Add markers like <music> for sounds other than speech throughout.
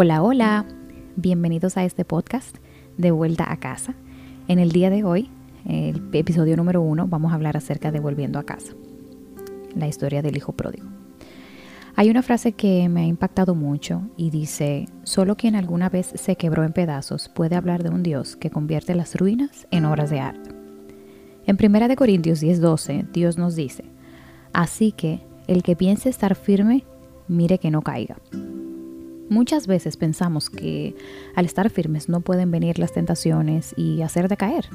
Hola, hola, bienvenidos a este podcast de vuelta a casa. En el día de hoy, el episodio número uno, vamos a hablar acerca de volviendo a casa, la historia del hijo pródigo. Hay una frase que me ha impactado mucho y dice, solo quien alguna vez se quebró en pedazos puede hablar de un Dios que convierte las ruinas en obras de arte. En 1 Corintios 10:12, Dios nos dice, así que el que piense estar firme, mire que no caiga. Muchas veces pensamos que al estar firmes no pueden venir las tentaciones y hacer decaer.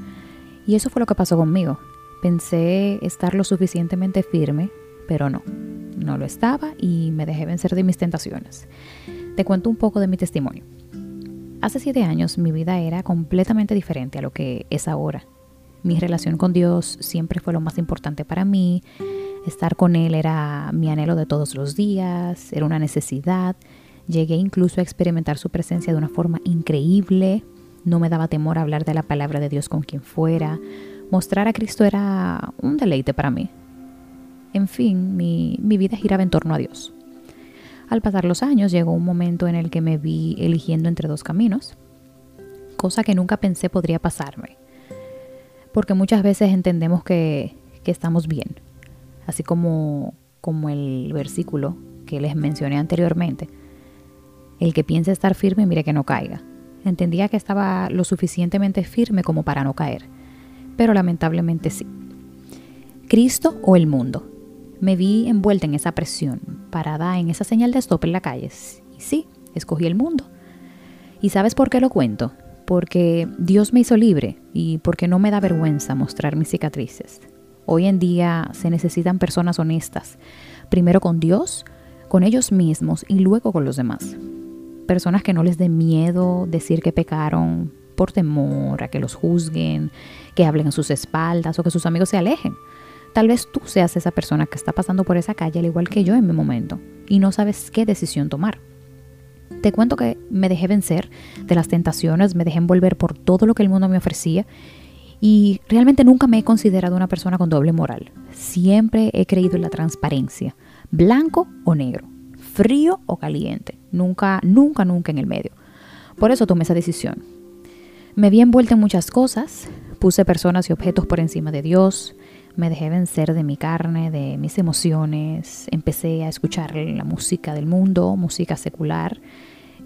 Y eso fue lo que pasó conmigo. Pensé estar lo suficientemente firme, pero no. No lo estaba y me dejé vencer de mis tentaciones. Te cuento un poco de mi testimonio. Hace siete años mi vida era completamente diferente a lo que es ahora. Mi relación con Dios siempre fue lo más importante para mí. Estar con Él era mi anhelo de todos los días, era una necesidad Llegué incluso a experimentar su presencia de una forma increíble. No me daba temor hablar de la palabra de Dios con quien fuera. Mostrar a Cristo era un deleite para mí. En fin, mi, vida giraba en torno a Dios. Al pasar los años llegó un momento en el que me vi eligiendo entre dos caminos, cosa que nunca pensé podría pasarme. Porque muchas veces entendemos que, que estamos bien, así como, como el versículo que les mencioné anteriormente el que piense estar firme, mire que no caiga. Entendía que estaba lo suficientemente firme como para no caer, pero lamentablemente sí. Cristo o el mundo. Me vi envuelta en esa presión, parada en esa señal de stop en la calle. Y sí, escogí el mundo. ¿Y sabes por qué lo cuento? Porque Dios me hizo libre y porque no me da vergüenza mostrar mis cicatrices. Hoy en día se necesitan personas honestas, primero con Dios, con ellos mismos y luego con los demás personas que no les dé miedo decir que pecaron por temor a que los juzguen, que hablen a sus espaldas o que sus amigos se alejen. Tal vez tú seas esa persona que está pasando por esa calle al igual que yo en mi momento y no sabes qué decisión tomar. Te cuento que me dejé vencer de las tentaciones, me dejé envolver por todo lo que el mundo me ofrecía y realmente nunca me he considerado una persona con doble moral. Siempre he creído en la transparencia, blanco o negro frío o caliente. Nunca, nunca, nunca en el medio. Por eso tomé esa decisión. Me vi envuelta en muchas cosas, puse personas y objetos por encima de Dios, me dejé vencer de mi carne, de mis emociones, empecé a escuchar la música del mundo, música secular.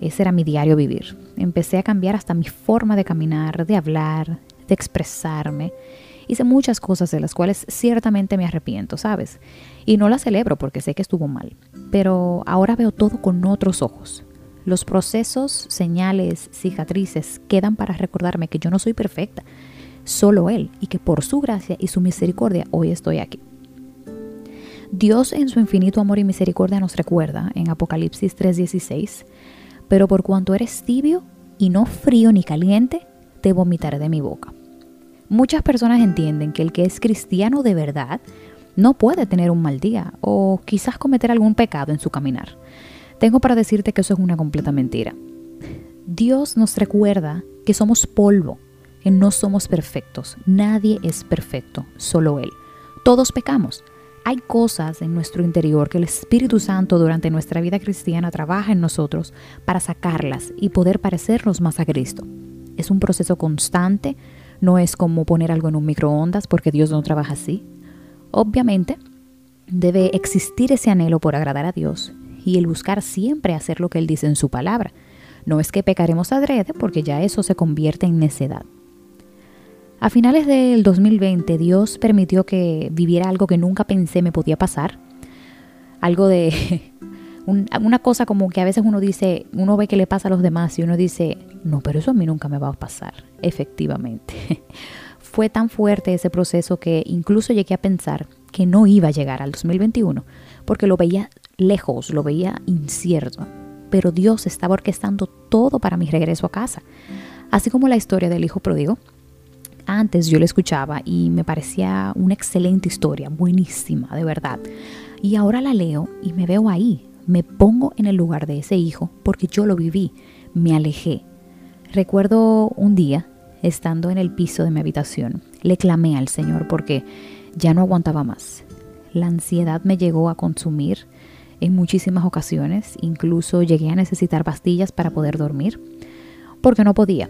Ese era mi diario vivir. Empecé a cambiar hasta mi forma de caminar, de hablar, de expresarme. Hice muchas cosas de las cuales ciertamente me arrepiento, ¿sabes? Y no las celebro porque sé que estuvo mal pero ahora veo todo con otros ojos. Los procesos, señales, cicatrices quedan para recordarme que yo no soy perfecta, solo Él, y que por su gracia y su misericordia hoy estoy aquí. Dios en su infinito amor y misericordia nos recuerda en Apocalipsis 3:16, pero por cuanto eres tibio y no frío ni caliente, te vomitaré de mi boca. Muchas personas entienden que el que es cristiano de verdad no puede tener un mal día o quizás cometer algún pecado en su caminar. Tengo para decirte que eso es una completa mentira. Dios nos recuerda que somos polvo, que no somos perfectos. Nadie es perfecto, solo Él. Todos pecamos. Hay cosas en nuestro interior que el Espíritu Santo durante nuestra vida cristiana trabaja en nosotros para sacarlas y poder parecernos más a Cristo. Es un proceso constante, no es como poner algo en un microondas porque Dios no trabaja así. Obviamente, debe existir ese anhelo por agradar a Dios y el buscar siempre hacer lo que Él dice en su palabra. No es que pecaremos adrede porque ya eso se convierte en necedad. A finales del 2020 Dios permitió que viviera algo que nunca pensé me podía pasar. Algo de una cosa como que a veces uno dice, uno ve que le pasa a los demás y uno dice, no, pero eso a mí nunca me va a pasar. Efectivamente. <laughs> Fue tan fuerte ese proceso que incluso llegué a pensar que no iba a llegar al 2021 porque lo veía lejos, lo veía incierto. Pero Dios estaba orquestando todo para mi regreso a casa. Así como la historia del hijo pródigo, antes yo la escuchaba y me parecía una excelente historia, buenísima, de verdad. Y ahora la leo y me veo ahí, me pongo en el lugar de ese hijo porque yo lo viví, me alejé. Recuerdo un día estando en el piso de mi habitación, le clamé al Señor porque ya no aguantaba más. La ansiedad me llegó a consumir, en muchísimas ocasiones, incluso llegué a necesitar pastillas para poder dormir, porque no podía.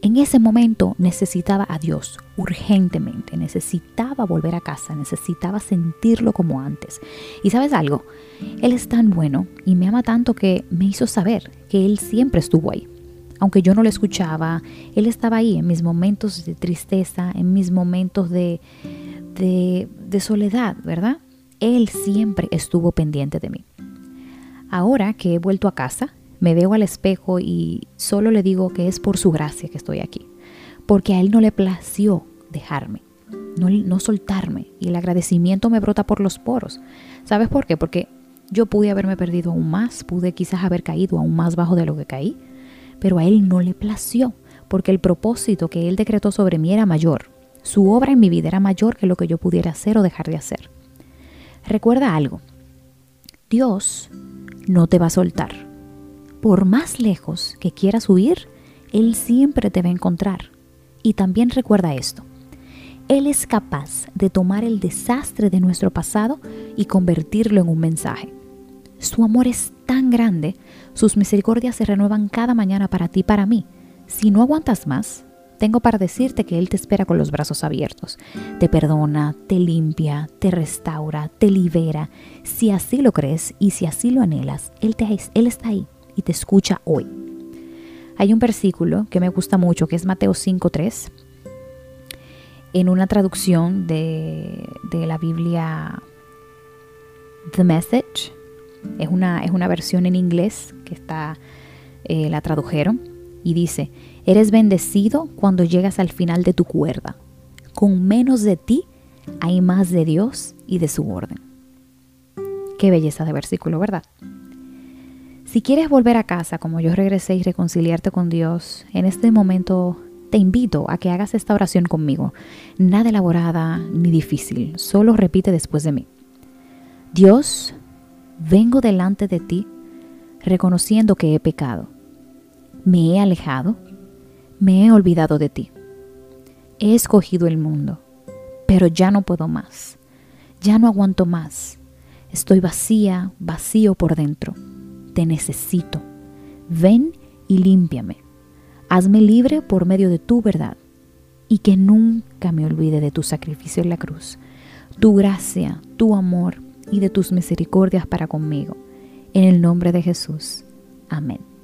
En ese momento necesitaba a Dios urgentemente, necesitaba volver a casa, necesitaba sentirlo como antes. Y sabes algo, Él es tan bueno y me ama tanto que me hizo saber que Él siempre estuvo ahí. Aunque yo no lo escuchaba, Él estaba ahí en mis momentos de tristeza, en mis momentos de, de, de soledad, ¿verdad? Él siempre estuvo pendiente de mí. Ahora que he vuelto a casa, me veo al espejo y solo le digo que es por su gracia que estoy aquí, porque a Él no le plació dejarme, no, no soltarme, y el agradecimiento me brota por los poros. ¿Sabes por qué? Porque yo pude haberme perdido aún más, pude quizás haber caído aún más bajo de lo que caí, pero a Él no le plació, porque el propósito que Él decretó sobre mí era mayor, su obra en mi vida era mayor que lo que yo pudiera hacer o dejar de hacer. Recuerda algo, Dios no te va a soltar por más lejos que quieras huir, Él siempre te va a encontrar. Y también recuerda esto. Él es capaz de tomar el desastre de nuestro pasado y convertirlo en un mensaje. Su amor es tan grande, sus misericordias se renuevan cada mañana para ti y para mí. Si no aguantas más, tengo para decirte que Él te espera con los brazos abiertos. Te perdona, te limpia, te restaura, te libera. Si así lo crees y si así lo anhelas, Él, te, él está ahí y te escucha hoy. Hay un versículo que me gusta mucho, que es Mateo 5.3, en una traducción de, la Biblia The Message. Es una, es una versión en inglés que está, eh, la tradujeron y dice, eres bendecido cuando llegas al final de tu cuerda. Con menos de ti hay más de Dios y de su orden. Qué belleza de versículo, ¿verdad? Si quieres volver a casa como yo regresé y reconciliarte con Dios, en este momento te invito a que hagas esta oración conmigo. Nada elaborada ni difícil, solo repite después de mí. Dios, vengo delante de ti reconociendo que he pecado. Me he alejado, me he olvidado de ti. He escogido el mundo, pero ya no puedo más. Ya no aguanto más. Estoy vacía, vacío por dentro te necesito. Ven y límpiame. Hazme libre por medio de tu verdad y que nunca me olvide de tu sacrificio en la cruz, tu gracia, tu amor y de tus misericordias para conmigo. En el nombre de Jesús. Amén.